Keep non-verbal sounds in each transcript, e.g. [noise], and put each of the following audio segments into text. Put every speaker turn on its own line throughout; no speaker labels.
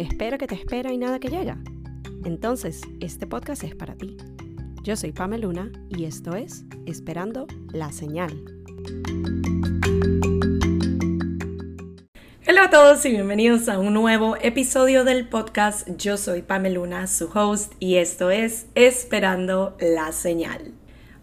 Espera que te espera y nada que llega. Entonces, este podcast es para ti. Yo soy Pamela Luna y esto es Esperando la Señal. Hola a todos y bienvenidos a un nuevo episodio del podcast. Yo soy Pamela Luna, su host, y esto es Esperando la Señal.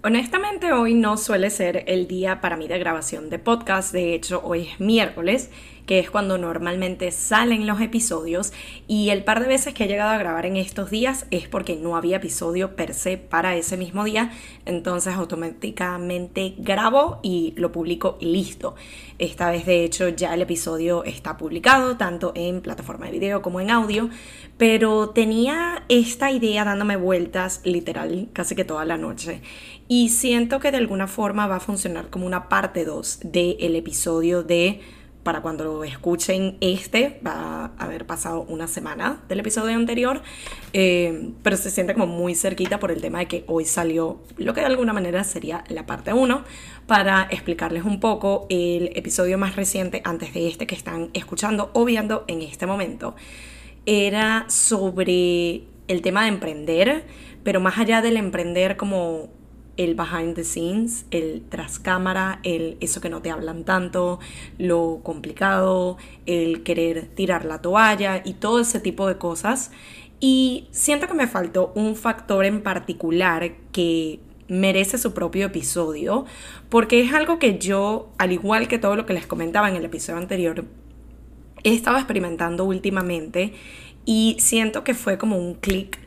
Honestamente hoy no suele ser el día para mí de grabación de podcast, de hecho hoy es miércoles que es cuando normalmente salen los episodios y el par de veces que he llegado a grabar en estos días es porque no había episodio per se para ese mismo día, entonces automáticamente grabo y lo publico y listo. Esta vez de hecho ya el episodio está publicado tanto en plataforma de video como en audio, pero tenía esta idea dándome vueltas literal casi que toda la noche. Y siento que de alguna forma va a funcionar como una parte 2 del episodio de para cuando escuchen este, va a haber pasado una semana del episodio anterior, eh, pero se siente como muy cerquita por el tema de que hoy salió lo que de alguna manera sería la parte 1, para explicarles un poco el episodio más reciente antes de este que están escuchando o viendo en este momento. Era sobre el tema de emprender, pero más allá del emprender como el behind the scenes, el tras cámara, el eso que no te hablan tanto, lo complicado, el querer tirar la toalla y todo ese tipo de cosas. Y siento que me faltó un factor en particular que merece su propio episodio, porque es algo que yo, al igual que todo lo que les comentaba en el episodio anterior, he estado experimentando últimamente y siento que fue como un clic,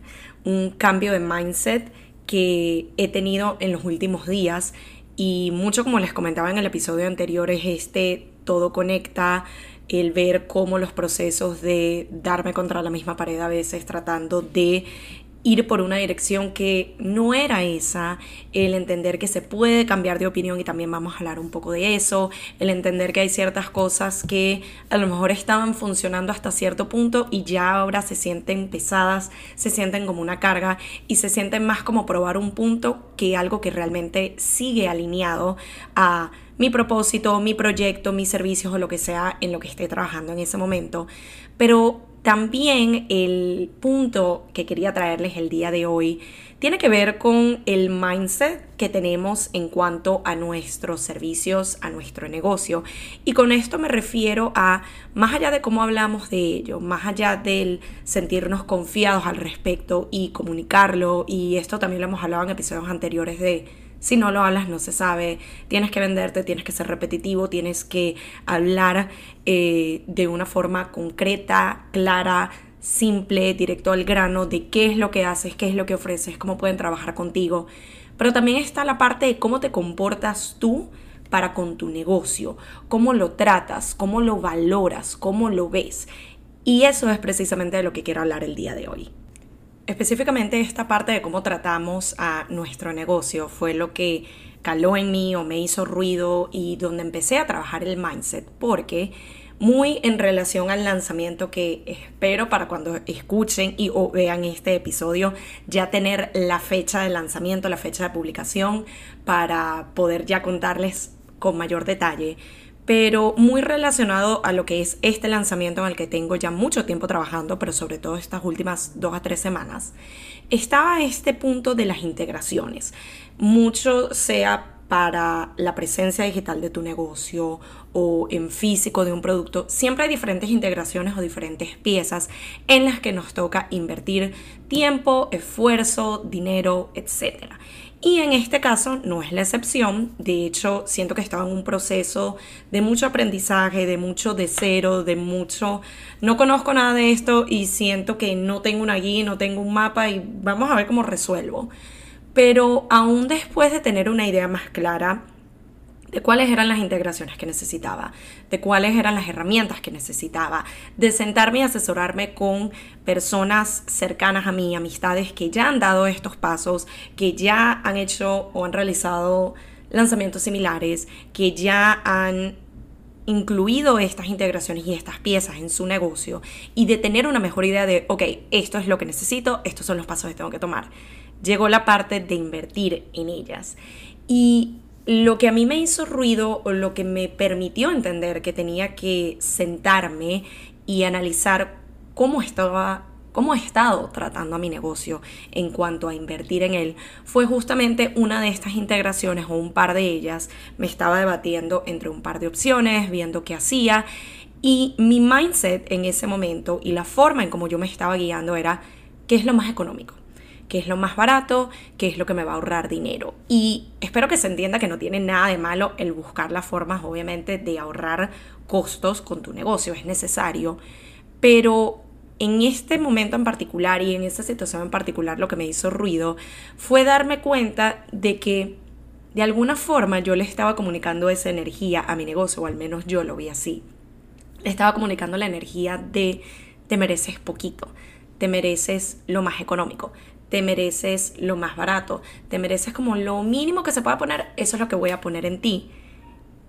un cambio de mindset que he tenido en los últimos días. Y mucho como les comentaba en el episodio anterior es este todo conecta, el ver cómo los procesos de darme contra la misma pared a veces tratando de ir por una dirección que no era esa, el entender que se puede cambiar de opinión y también vamos a hablar un poco de eso, el entender que hay ciertas cosas que a lo mejor estaban funcionando hasta cierto punto y ya ahora se sienten pesadas, se sienten como una carga y se sienten más como probar un punto que algo que realmente sigue alineado a mi propósito, mi proyecto, mis servicios o lo que sea en lo que esté trabajando en ese momento. Pero también el punto que quería traerles el día de hoy tiene que ver con el mindset que tenemos en cuanto a nuestros servicios, a nuestro negocio. Y con esto me refiero a, más allá de cómo hablamos de ello, más allá del sentirnos confiados al respecto y comunicarlo, y esto también lo hemos hablado en episodios anteriores de si no lo hablas, no se sabe. Tienes que venderte, tienes que ser repetitivo, tienes que hablar eh, de una forma concreta, clara, simple, directo al grano de qué es lo que haces, qué es lo que ofreces, cómo pueden trabajar contigo. Pero también está la parte de cómo te comportas tú para con tu negocio, cómo lo tratas, cómo lo valoras, cómo lo ves. Y eso es precisamente de lo que quiero hablar el día de hoy. Específicamente esta parte de cómo tratamos a nuestro negocio fue lo que caló en mí o me hizo ruido y donde empecé a trabajar el mindset, porque muy en relación al lanzamiento que espero para cuando escuchen y vean este episodio ya tener la fecha de lanzamiento, la fecha de publicación para poder ya contarles con mayor detalle pero muy relacionado a lo que es este lanzamiento en el que tengo ya mucho tiempo trabajando, pero sobre todo estas últimas dos a tres semanas, estaba este punto de las integraciones. Mucho sea para la presencia digital de tu negocio o en físico de un producto, siempre hay diferentes integraciones o diferentes piezas en las que nos toca invertir tiempo, esfuerzo, dinero, etc. Y en este caso no es la excepción. De hecho, siento que estaba en un proceso de mucho aprendizaje, de mucho de cero, de mucho... No conozco nada de esto y siento que no tengo una guía, no tengo un mapa y vamos a ver cómo resuelvo. Pero aún después de tener una idea más clara, de cuáles eran las integraciones que necesitaba, de cuáles eran las herramientas que necesitaba, de sentarme y asesorarme con personas cercanas a mí, amistades que ya han dado estos pasos, que ya han hecho o han realizado lanzamientos similares, que ya han incluido estas integraciones y estas piezas en su negocio y de tener una mejor idea de, ok, esto es lo que necesito, estos son los pasos que tengo que tomar. Llegó la parte de invertir en ellas. Y lo que a mí me hizo ruido o lo que me permitió entender que tenía que sentarme y analizar cómo estaba cómo he estado tratando a mi negocio en cuanto a invertir en él, fue justamente una de estas integraciones o un par de ellas. Me estaba debatiendo entre un par de opciones, viendo qué hacía y mi mindset en ese momento y la forma en cómo yo me estaba guiando era qué es lo más económico qué es lo más barato, qué es lo que me va a ahorrar dinero. Y espero que se entienda que no tiene nada de malo el buscar las formas, obviamente, de ahorrar costos con tu negocio, es necesario, pero en este momento en particular y en esta situación en particular lo que me hizo ruido fue darme cuenta de que de alguna forma yo le estaba comunicando esa energía a mi negocio, o al menos yo lo vi así. Le estaba comunicando la energía de te mereces poquito, te mereces lo más económico, te mereces lo más barato, te mereces como lo mínimo que se pueda poner, eso es lo que voy a poner en ti.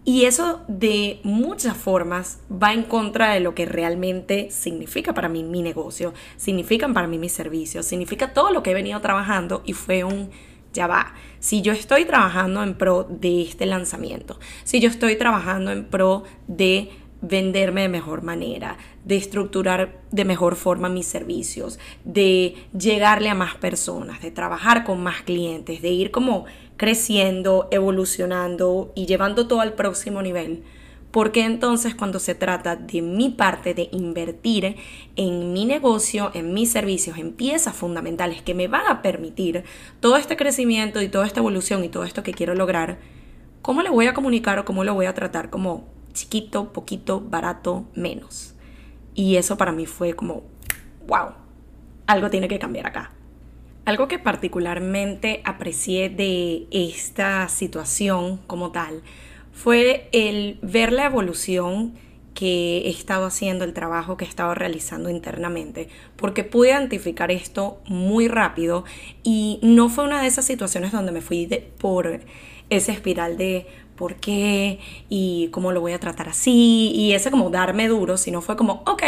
Y eso de muchas formas va en contra de lo que realmente significa para mí mi negocio, significan para mí mis servicios, significa todo lo que he venido trabajando y fue un, ya va, si yo estoy trabajando en pro de este lanzamiento, si yo estoy trabajando en pro de venderme de mejor manera, de estructurar de mejor forma mis servicios, de llegarle a más personas, de trabajar con más clientes, de ir como creciendo, evolucionando y llevando todo al próximo nivel. Porque entonces cuando se trata de mi parte de invertir en mi negocio, en mis servicios, en piezas fundamentales que me van a permitir todo este crecimiento y toda esta evolución y todo esto que quiero lograr, ¿cómo le voy a comunicar o cómo lo voy a tratar como chiquito, poquito, barato, menos? Y eso para mí fue como, wow, algo tiene que cambiar acá. Algo que particularmente aprecié de esta situación como tal fue el ver la evolución que he estado haciendo, el trabajo que he estado realizando internamente, porque pude identificar esto muy rápido y no fue una de esas situaciones donde me fui por esa espiral de por qué y cómo lo voy a tratar así y ese como darme duro, sino fue como, ok,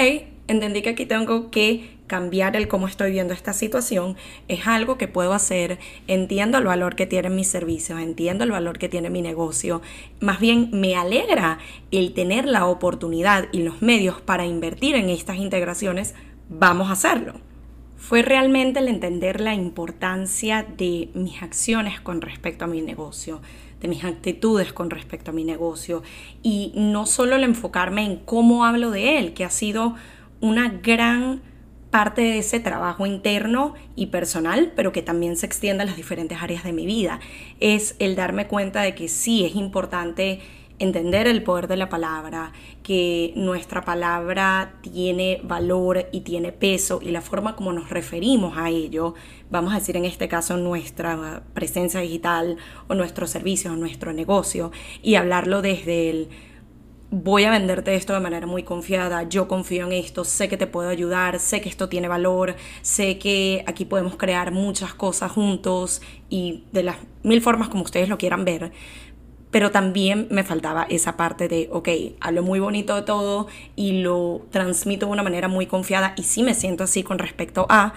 entendí que aquí tengo que cambiar el cómo estoy viendo esta situación, es algo que puedo hacer, entiendo el valor que tienen mis servicios, entiendo el valor que tiene mi negocio, más bien me alegra el tener la oportunidad y los medios para invertir en estas integraciones, vamos a hacerlo. Fue realmente el entender la importancia de mis acciones con respecto a mi negocio, de mis actitudes con respecto a mi negocio y no solo el enfocarme en cómo hablo de él, que ha sido una gran parte de ese trabajo interno y personal, pero que también se extiende a las diferentes áreas de mi vida. Es el darme cuenta de que sí es importante entender el poder de la palabra, que nuestra palabra tiene valor y tiene peso y la forma como nos referimos a ello, vamos a decir en este caso nuestra presencia digital o nuestros servicios o nuestro negocio y hablarlo desde el voy a venderte esto de manera muy confiada, yo confío en esto, sé que te puedo ayudar, sé que esto tiene valor, sé que aquí podemos crear muchas cosas juntos y de las mil formas como ustedes lo quieran ver. Pero también me faltaba esa parte de, ok, hablo muy bonito de todo y lo transmito de una manera muy confiada y sí me siento así con respecto a,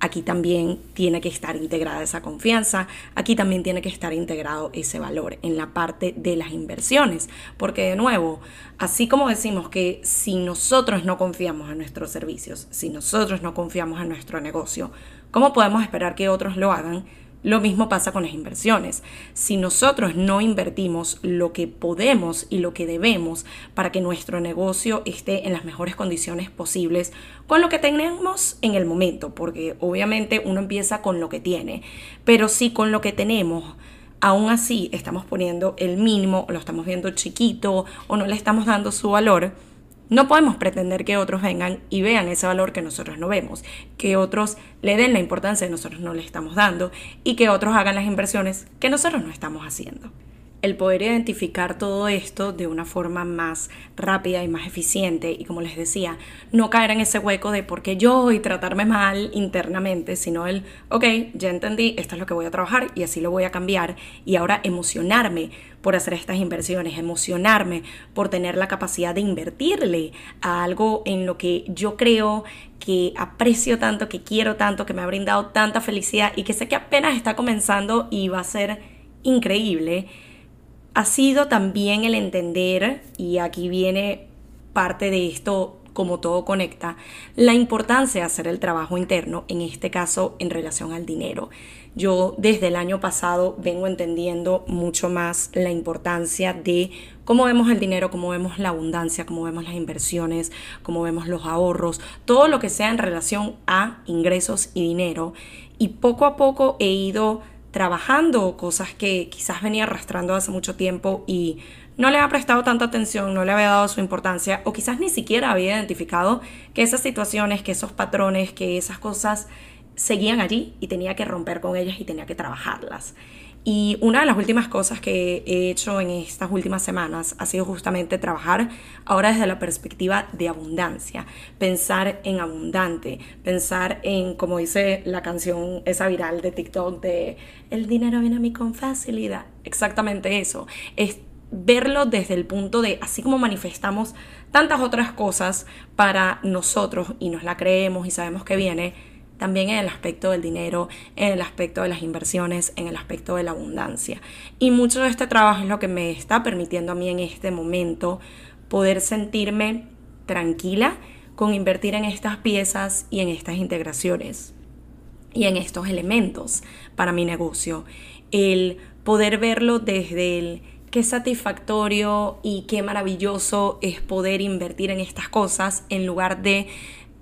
aquí también tiene que estar integrada esa confianza, aquí también tiene que estar integrado ese valor en la parte de las inversiones, porque de nuevo, así como decimos que si nosotros no confiamos en nuestros servicios, si nosotros no confiamos en nuestro negocio, ¿cómo podemos esperar que otros lo hagan? Lo mismo pasa con las inversiones. Si nosotros no invertimos lo que podemos y lo que debemos para que nuestro negocio esté en las mejores condiciones posibles con lo que tenemos en el momento, porque obviamente uno empieza con lo que tiene, pero si con lo que tenemos aún así estamos poniendo el mínimo, lo estamos viendo chiquito o no le estamos dando su valor, no podemos pretender que otros vengan y vean ese valor que nosotros no vemos, que otros le den la importancia que nosotros no le estamos dando y que otros hagan las inversiones que nosotros no estamos haciendo el poder identificar todo esto de una forma más rápida y más eficiente. Y como les decía, no caer en ese hueco de por qué yo y tratarme mal internamente, sino el, ok, ya entendí, esto es lo que voy a trabajar y así lo voy a cambiar. Y ahora emocionarme por hacer estas inversiones, emocionarme por tener la capacidad de invertirle a algo en lo que yo creo que aprecio tanto, que quiero tanto, que me ha brindado tanta felicidad y que sé que apenas está comenzando y va a ser increíble ha sido también el entender, y aquí viene parte de esto como todo conecta, la importancia de hacer el trabajo interno, en este caso en relación al dinero. Yo desde el año pasado vengo entendiendo mucho más la importancia de cómo vemos el dinero, cómo vemos la abundancia, cómo vemos las inversiones, cómo vemos los ahorros, todo lo que sea en relación a ingresos y dinero. Y poco a poco he ido trabajando cosas que quizás venía arrastrando hace mucho tiempo y no le había prestado tanta atención, no le había dado su importancia o quizás ni siquiera había identificado que esas situaciones, que esos patrones, que esas cosas seguían allí y tenía que romper con ellas y tenía que trabajarlas. Y una de las últimas cosas que he hecho en estas últimas semanas ha sido justamente trabajar ahora desde la perspectiva de abundancia, pensar en abundante, pensar en, como dice la canción esa viral de TikTok de el dinero viene a mí con facilidad, exactamente eso, es verlo desde el punto de, así como manifestamos tantas otras cosas para nosotros y nos la creemos y sabemos que viene, también en el aspecto del dinero, en el aspecto de las inversiones, en el aspecto de la abundancia. Y mucho de este trabajo es lo que me está permitiendo a mí en este momento poder sentirme tranquila con invertir en estas piezas y en estas integraciones y en estos elementos para mi negocio. El poder verlo desde el qué satisfactorio y qué maravilloso es poder invertir en estas cosas en lugar de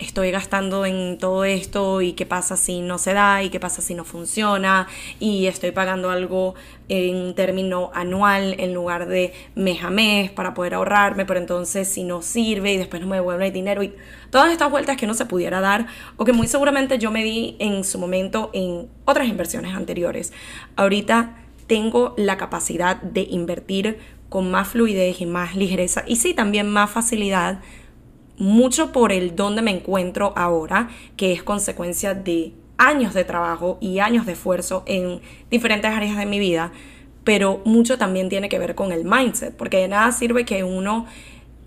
estoy gastando en todo esto y qué pasa si no se da y qué pasa si no funciona y estoy pagando algo en término anual en lugar de mes a mes para poder ahorrarme, pero entonces si no sirve y después no me devuelve el dinero y todas estas vueltas que no se pudiera dar o que muy seguramente yo me di en su momento en otras inversiones anteriores. Ahorita tengo la capacidad de invertir con más fluidez y más ligereza y sí también más facilidad mucho por el donde me encuentro ahora, que es consecuencia de años de trabajo y años de esfuerzo en diferentes áreas de mi vida, pero mucho también tiene que ver con el mindset, porque de nada sirve que uno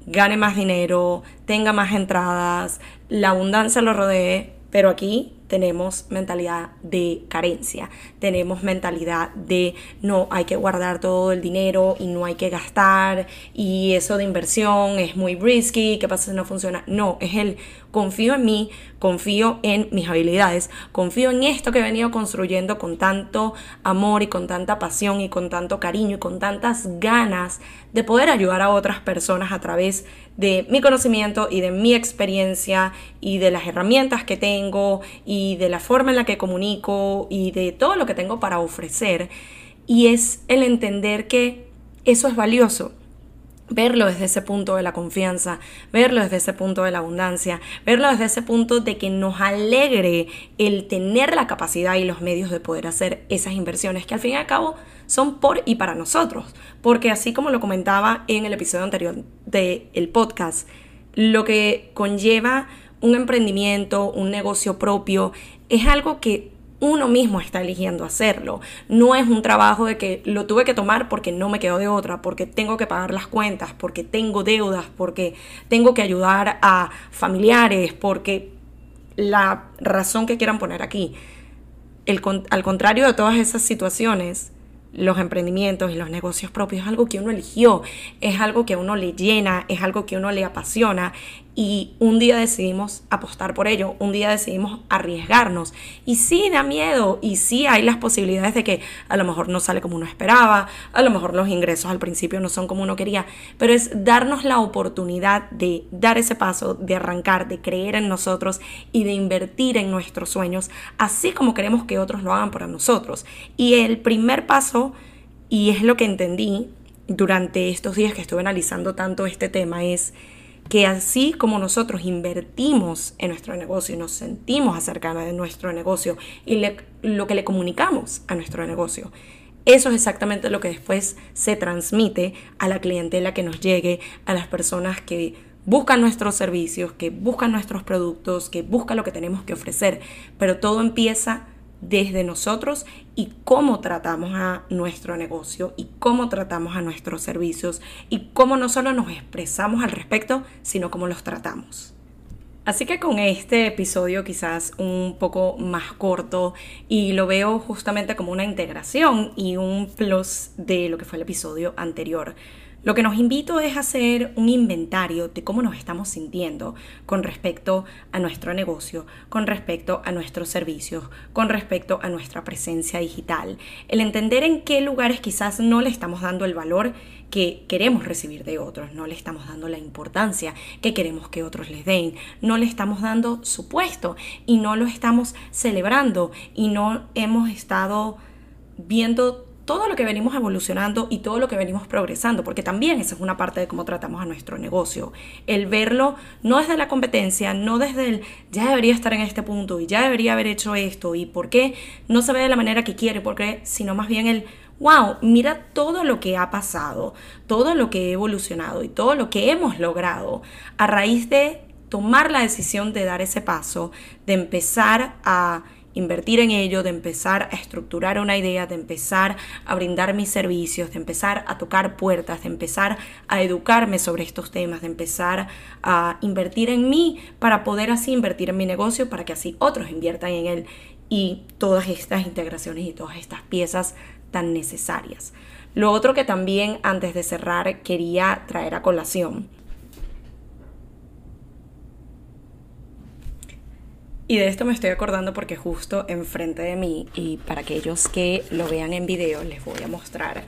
gane más dinero, tenga más entradas, la abundancia lo rodee, pero aquí tenemos mentalidad de carencia, tenemos mentalidad de no hay que guardar todo el dinero y no hay que gastar y eso de inversión es muy risky, ¿qué pasa si no funciona? No, es el confío en mí, confío en mis habilidades, confío en esto que he venido construyendo con tanto amor y con tanta pasión y con tanto cariño y con tantas ganas de poder ayudar a otras personas a través de mi conocimiento y de mi experiencia y de las herramientas que tengo y de la forma en la que comunico y de todo lo que tengo para ofrecer. Y es el entender que eso es valioso verlo desde ese punto de la confianza, verlo desde ese punto de la abundancia, verlo desde ese punto de que nos alegre el tener la capacidad y los medios de poder hacer esas inversiones que al fin y al cabo son por y para nosotros. Porque así como lo comentaba en el episodio anterior del podcast, lo que conlleva un emprendimiento, un negocio propio, es algo que uno mismo está eligiendo hacerlo. No es un trabajo de que lo tuve que tomar porque no me quedo de otra, porque tengo que pagar las cuentas, porque tengo deudas, porque tengo que ayudar a familiares, porque la razón que quieran poner aquí. Al contrario de todas esas situaciones, los emprendimientos y los negocios propios es algo que uno eligió, es algo que a uno le llena, es algo que a uno le apasiona y un día decidimos apostar por ello, un día decidimos arriesgarnos y sí da miedo y sí hay las posibilidades de que a lo mejor no sale como uno esperaba, a lo mejor los ingresos al principio no son como uno quería, pero es darnos la oportunidad de dar ese paso, de arrancar, de creer en nosotros y de invertir en nuestros sueños, así como queremos que otros lo hagan para nosotros. Y el primer paso, y es lo que entendí durante estos días que estuve analizando tanto este tema, es que así como nosotros invertimos en nuestro negocio y nos sentimos acerca de nuestro negocio y lo que le comunicamos a nuestro negocio, eso es exactamente lo que después se transmite a la clientela que nos llegue, a las personas que buscan nuestros servicios, que buscan nuestros productos, que buscan lo que tenemos que ofrecer. Pero todo empieza desde nosotros y cómo tratamos a nuestro negocio y cómo tratamos a nuestros servicios y cómo no solo nos expresamos al respecto, sino cómo los tratamos. Así que con este episodio quizás un poco más corto y lo veo justamente como una integración y un plus de lo que fue el episodio anterior. Lo que nos invito es hacer un inventario de cómo nos estamos sintiendo con respecto a nuestro negocio, con respecto a nuestros servicios, con respecto a nuestra presencia digital. El entender en qué lugares quizás no le estamos dando el valor que queremos recibir de otros, no le estamos dando la importancia que queremos que otros les den, no le estamos dando su puesto y no lo estamos celebrando y no hemos estado viendo todo lo que venimos evolucionando y todo lo que venimos progresando, porque también esa es una parte de cómo tratamos a nuestro negocio. El verlo no desde la competencia, no desde el ya debería estar en este punto y ya debería haber hecho esto y por qué no se ve de la manera que quiere, porque sino más bien el wow, mira todo lo que ha pasado, todo lo que he evolucionado y todo lo que hemos logrado a raíz de tomar la decisión de dar ese paso, de empezar a invertir en ello, de empezar a estructurar una idea, de empezar a brindar mis servicios, de empezar a tocar puertas, de empezar a educarme sobre estos temas, de empezar a invertir en mí para poder así invertir en mi negocio, para que así otros inviertan en él y todas estas integraciones y todas estas piezas tan necesarias. Lo otro que también antes de cerrar quería traer a colación Y de esto me estoy acordando porque justo enfrente de mí, y para aquellos que lo vean en video, les voy a mostrar.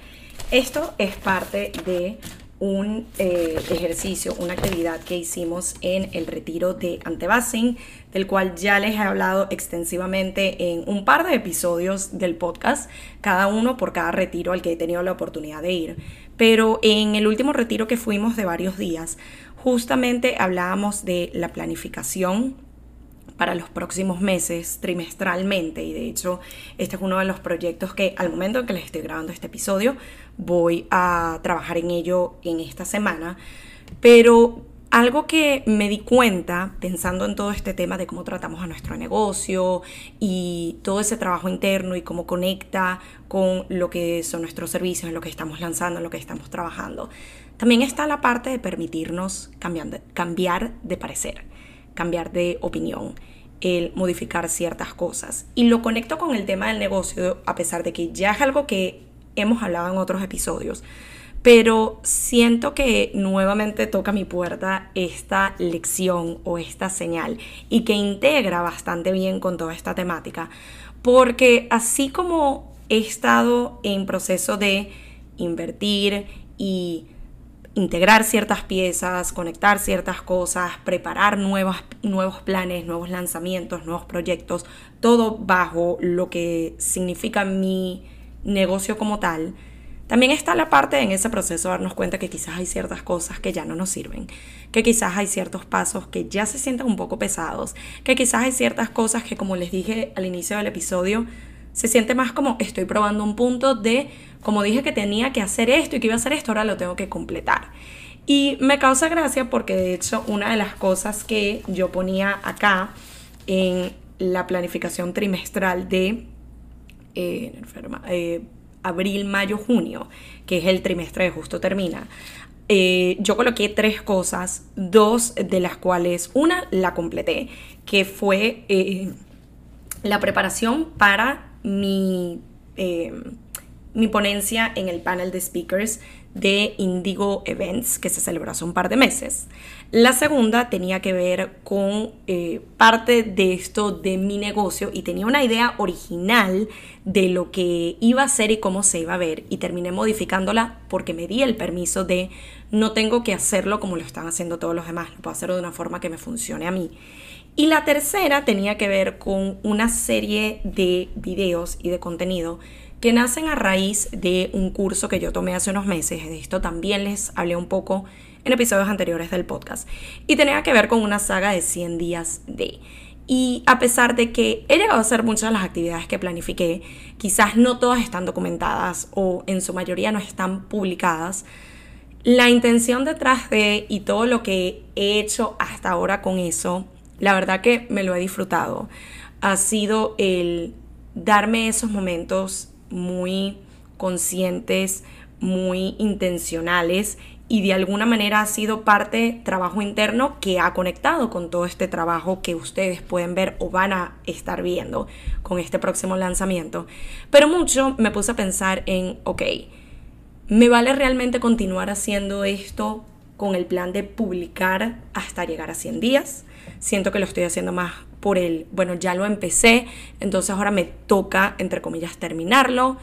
Esto es parte de un eh, ejercicio, una actividad que hicimos en el retiro de Antebasing, del cual ya les he hablado extensivamente en un par de episodios del podcast, cada uno por cada retiro al que he tenido la oportunidad de ir. Pero en el último retiro que fuimos de varios días, justamente hablábamos de la planificación para los próximos meses trimestralmente. Y de hecho este es uno de los proyectos que al momento en que les estoy grabando este episodio voy a trabajar en ello en esta semana. Pero algo que me di cuenta pensando en todo este tema de cómo tratamos a nuestro negocio y todo ese trabajo interno y cómo conecta con lo que son nuestros servicios, lo que estamos lanzando, lo que estamos trabajando, también está la parte de permitirnos cambiar de parecer cambiar de opinión, el modificar ciertas cosas. Y lo conecto con el tema del negocio, a pesar de que ya es algo que hemos hablado en otros episodios. Pero siento que nuevamente toca mi puerta esta lección o esta señal y que integra bastante bien con toda esta temática. Porque así como he estado en proceso de invertir y integrar ciertas piezas, conectar ciertas cosas, preparar nuevos planes, nuevos lanzamientos, nuevos proyectos, todo bajo lo que significa mi negocio como tal. También está la parte en ese proceso de darnos cuenta que quizás hay ciertas cosas que ya no nos sirven, que quizás hay ciertos pasos que ya se sienten un poco pesados, que quizás hay ciertas cosas que como les dije al inicio del episodio, se siente más como estoy probando un punto de, como dije que tenía que hacer esto y que iba a hacer esto, ahora lo tengo que completar. Y me causa gracia porque de hecho una de las cosas que yo ponía acá en la planificación trimestral de eh, eh, abril, mayo, junio, que es el trimestre que justo termina, eh, yo coloqué tres cosas, dos de las cuales una la completé, que fue la preparación para mi, eh, mi ponencia en el panel de speakers de Indigo Events que se celebró hace un par de meses. La segunda tenía que ver con eh, parte de esto de mi negocio y tenía una idea original de lo que iba a ser y cómo se iba a ver y terminé modificándola porque me di el permiso de no tengo que hacerlo como lo están haciendo todos los demás, lo puedo hacerlo de una forma que me funcione a mí. Y la tercera tenía que ver con una serie de videos y de contenido que nacen a raíz de un curso que yo tomé hace unos meses. De esto también les hablé un poco en episodios anteriores del podcast. Y tenía que ver con una saga de 100 días de... Y a pesar de que he llegado a hacer muchas de las actividades que planifiqué, quizás no todas están documentadas o en su mayoría no están publicadas, la intención detrás de y todo lo que he hecho hasta ahora con eso la verdad que me lo he disfrutado. Ha sido el darme esos momentos muy conscientes, muy intencionales y de alguna manera ha sido parte trabajo interno que ha conectado con todo este trabajo que ustedes pueden ver o van a estar viendo con este próximo lanzamiento. Pero mucho me puse a pensar en, ok, ¿Me vale realmente continuar haciendo esto con el plan de publicar hasta llegar a 100 días? Siento que lo estoy haciendo más por el, bueno, ya lo empecé, entonces ahora me toca, entre comillas, terminarlo.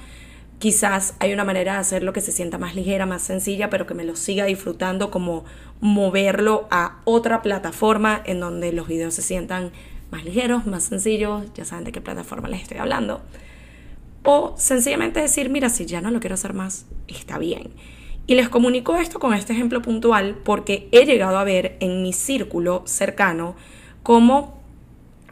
Quizás hay una manera de hacerlo que se sienta más ligera, más sencilla, pero que me lo siga disfrutando, como moverlo a otra plataforma en donde los videos se sientan más ligeros, más sencillos, ya saben de qué plataforma les estoy hablando. O sencillamente decir, mira, si ya no lo quiero hacer más, está bien. Y les comunico esto con este ejemplo puntual porque he llegado a ver en mi círculo cercano cómo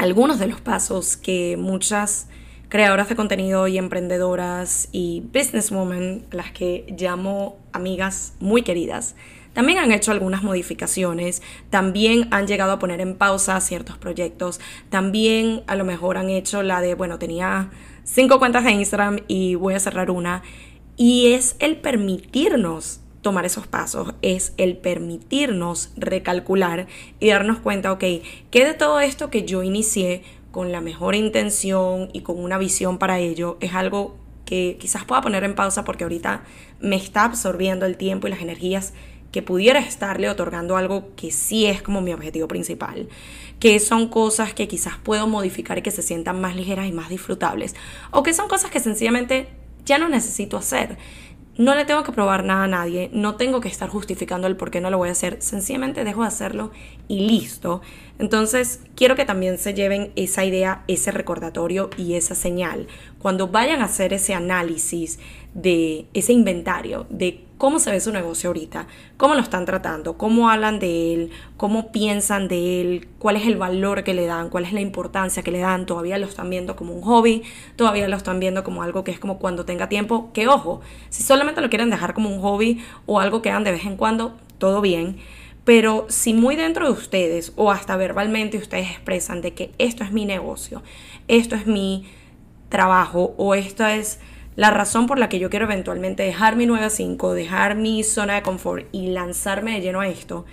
algunos de los pasos que muchas creadoras de contenido y emprendedoras y businesswomen, las que llamo amigas muy queridas, también han hecho algunas modificaciones, también han llegado a poner en pausa ciertos proyectos, también a lo mejor han hecho la de, bueno, tenía cinco cuentas de Instagram y voy a cerrar una. Y es el permitirnos tomar esos pasos, es el permitirnos recalcular y darnos cuenta, ok, ¿qué de todo esto que yo inicié con la mejor intención y con una visión para ello es algo que quizás pueda poner en pausa porque ahorita me está absorbiendo el tiempo y las energías que pudiera estarle otorgando algo que sí es como mi objetivo principal, que son cosas que quizás puedo modificar y que se sientan más ligeras y más disfrutables, o que son cosas que sencillamente ya no necesito hacer. No le tengo que probar nada a nadie, no tengo que estar justificando el por qué no lo voy a hacer, sencillamente dejo de hacerlo y listo. Entonces, quiero que también se lleven esa idea, ese recordatorio y esa señal. Cuando vayan a hacer ese análisis de ese inventario, de cómo se ve su negocio ahorita, cómo lo están tratando, cómo hablan de él, cómo piensan de él, cuál es el valor que le dan, cuál es la importancia que le dan, todavía lo están viendo como un hobby, todavía lo están viendo como algo que es como cuando tenga tiempo, que ojo, si solamente lo quieren dejar como un hobby o algo que hagan de vez en cuando, todo bien. Pero si muy dentro de ustedes o hasta verbalmente ustedes expresan de que esto es mi negocio, esto es mi trabajo o esto es la razón por la que yo quiero eventualmente dejar mi 9 a 5, dejar mi zona de confort y lanzarme de lleno a esto,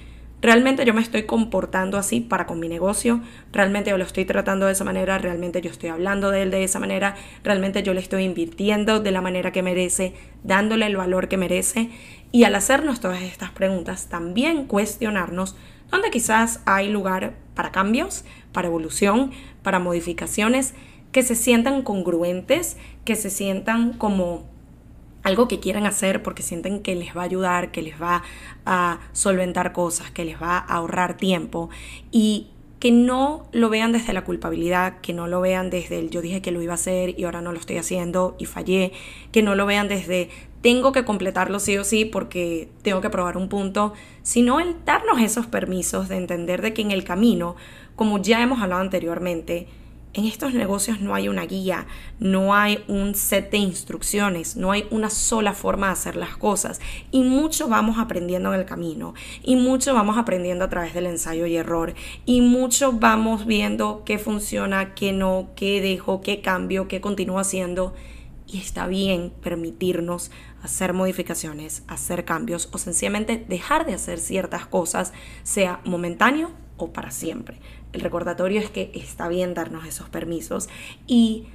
realmente yo me estoy comportando así para con mi negocio, realmente yo lo estoy tratando de esa manera, realmente yo estoy hablando de él de esa manera, realmente yo le estoy invirtiendo de la manera que merece, dándole el valor que merece. Y al hacernos todas estas preguntas también cuestionarnos dónde quizás hay lugar para cambios, para evolución, para modificaciones que se sientan congruentes, que se sientan como algo que quieran hacer porque sienten que les va a ayudar, que les va a solventar cosas, que les va a ahorrar tiempo y que no lo vean desde la culpabilidad, que no lo vean desde el yo dije que lo iba a hacer y ahora no lo estoy haciendo y fallé, que no lo vean desde tengo que completarlo sí o sí porque tengo que probar un punto, sino el darnos esos permisos de entender de que en el camino, como ya hemos hablado anteriormente, en estos negocios no hay una guía, no hay un set de instrucciones, no hay una sola forma de hacer las cosas. Y mucho vamos aprendiendo en el camino y mucho vamos aprendiendo a través del ensayo y error y mucho vamos viendo qué funciona, qué no, qué dejo, qué cambio, qué continúo haciendo. Y está bien permitirnos hacer modificaciones, hacer cambios o sencillamente dejar de hacer ciertas cosas, sea momentáneo o para siempre. El recordatorio es que está bien darnos esos permisos y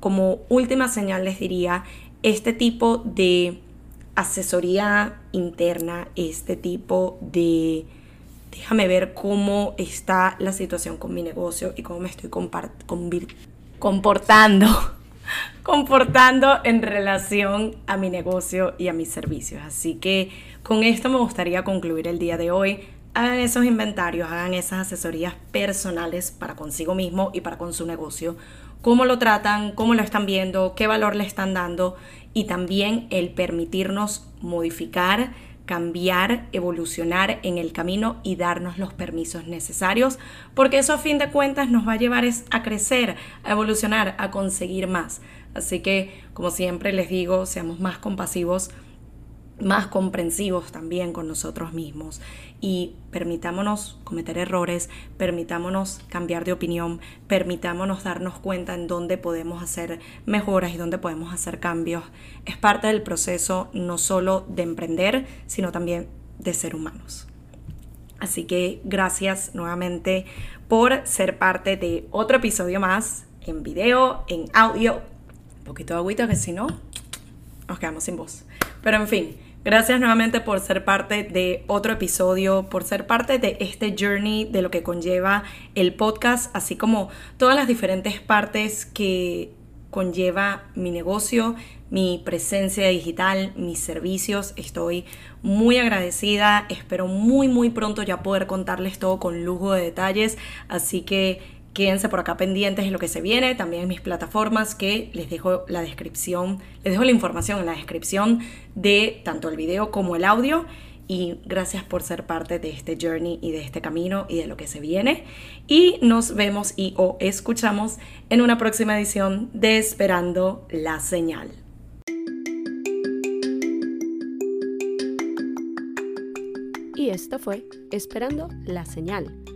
como última señal les diría, este tipo de asesoría interna, este tipo de déjame ver cómo está la situación con mi negocio y cómo me estoy comportando, [laughs] comportando en relación a mi negocio y a mis servicios. Así que con esto me gustaría concluir el día de hoy hagan esos inventarios, hagan esas asesorías personales para consigo mismo y para con su negocio. Cómo lo tratan, cómo lo están viendo, qué valor le están dando y también el permitirnos modificar, cambiar, evolucionar en el camino y darnos los permisos necesarios, porque eso a fin de cuentas nos va a llevar a crecer, a evolucionar, a conseguir más. Así que, como siempre les digo, seamos más compasivos más comprensivos también con nosotros mismos y permitámonos cometer errores, permitámonos cambiar de opinión, permitámonos darnos cuenta en dónde podemos hacer mejoras y dónde podemos hacer cambios. Es parte del proceso no solo de emprender, sino también de ser humanos. Así que gracias nuevamente por ser parte de otro episodio más en video, en audio. Un poquito de agüita que si no, nos quedamos sin voz. Pero en fin, Gracias nuevamente por ser parte de otro episodio, por ser parte de este journey de lo que conlleva el podcast, así como todas las diferentes partes que conlleva mi negocio, mi presencia digital, mis servicios. Estoy muy agradecida. Espero muy muy pronto ya poder contarles todo con lujo de detalles. Así que Quédense por acá pendientes de lo que se viene, también en mis plataformas que les dejo la descripción, les dejo la información en la descripción de tanto el video como el audio. Y gracias por ser parte de este journey y de este camino y de lo que se viene. Y nos vemos y o escuchamos en una próxima edición de Esperando la Señal.
Y esto fue Esperando la Señal